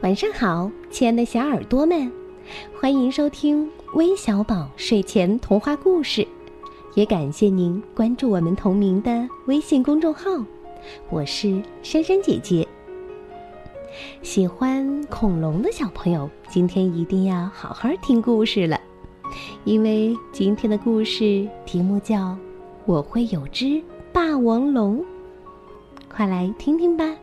晚上好，亲爱的小耳朵们，欢迎收听微小宝睡前童话故事，也感谢您关注我们同名的微信公众号。我是珊珊姐姐。喜欢恐龙的小朋友，今天一定要好好听故事了，因为今天的故事题目叫《我会有只霸王龙》，快来听听吧。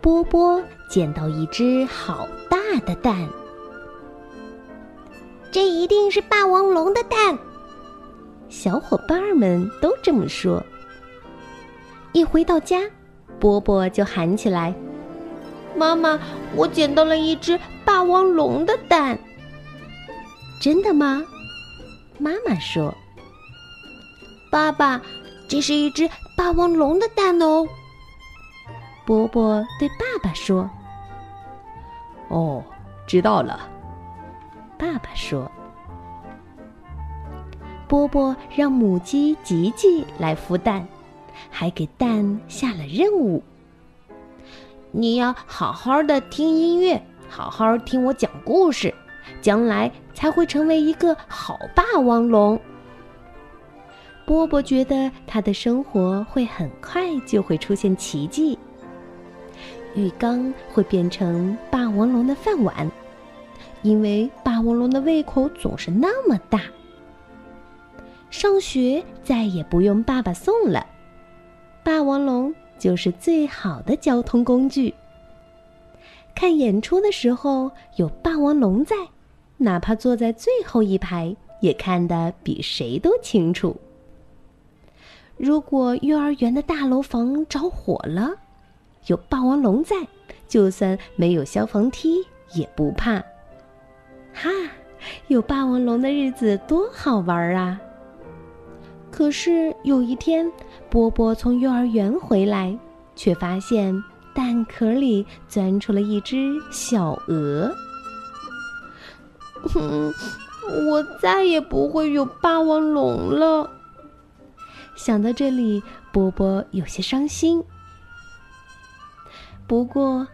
波波捡到一只好大的蛋，这一定是霸王龙的蛋。小伙伴们都这么说。一回到家，波波就喊起来：“妈妈，我捡到了一只霸王龙的蛋。”真的吗？妈妈说：“爸爸，这是一只霸王龙的蛋哦。”波波对爸爸说：“哦，知道了。”爸爸说：“波波让母鸡吉吉来孵蛋，还给蛋下了任务。你要好好的听音乐，好好听我讲故事，将来才会成为一个好霸王龙。”波波觉得他的生活会很快就会出现奇迹。浴缸会变成霸王龙的饭碗，因为霸王龙的胃口总是那么大。上学再也不用爸爸送了，霸王龙就是最好的交通工具。看演出的时候有霸王龙在，哪怕坐在最后一排，也看得比谁都清楚。如果幼儿园的大楼房着火了，有霸王龙在，就算没有消防梯也不怕。哈，有霸王龙的日子多好玩啊！可是有一天，波波从幼儿园回来，却发现蛋壳里钻出了一只小鹅。哼，我再也不会有霸王龙了。想到这里，波波有些伤心。不过，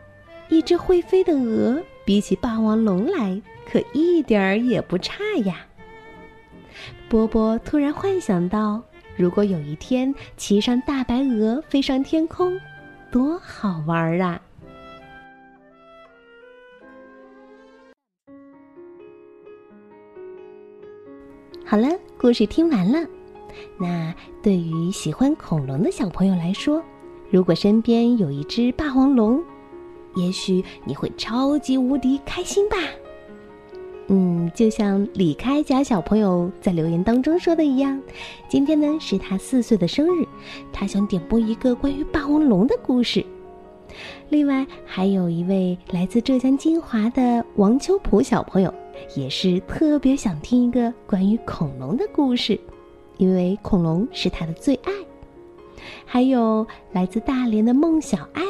一只会飞的鹅比起霸王龙来，可一点儿也不差呀。波波突然幻想到，如果有一天骑上大白鹅飞上天空，多好玩啊！好了，故事听完了。那对于喜欢恐龙的小朋友来说，如果身边有一只霸王龙，也许你会超级无敌开心吧。嗯，就像李开甲小朋友在留言当中说的一样，今天呢是他四岁的生日，他想点播一个关于霸王龙的故事。另外，还有一位来自浙江金华的王秋普小朋友，也是特别想听一个关于恐龙的故事，因为恐龙是他的最爱。还有来自大连的孟小爱，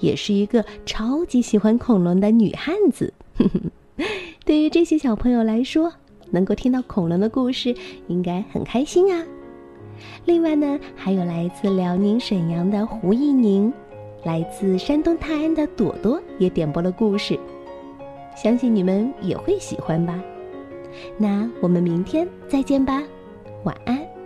也是一个超级喜欢恐龙的女汉子。对于这些小朋友来说，能够听到恐龙的故事，应该很开心啊。另外呢，还有来自辽宁沈阳的胡一宁，来自山东泰安的朵朵也点播了故事，相信你们也会喜欢吧。那我们明天再见吧，晚安。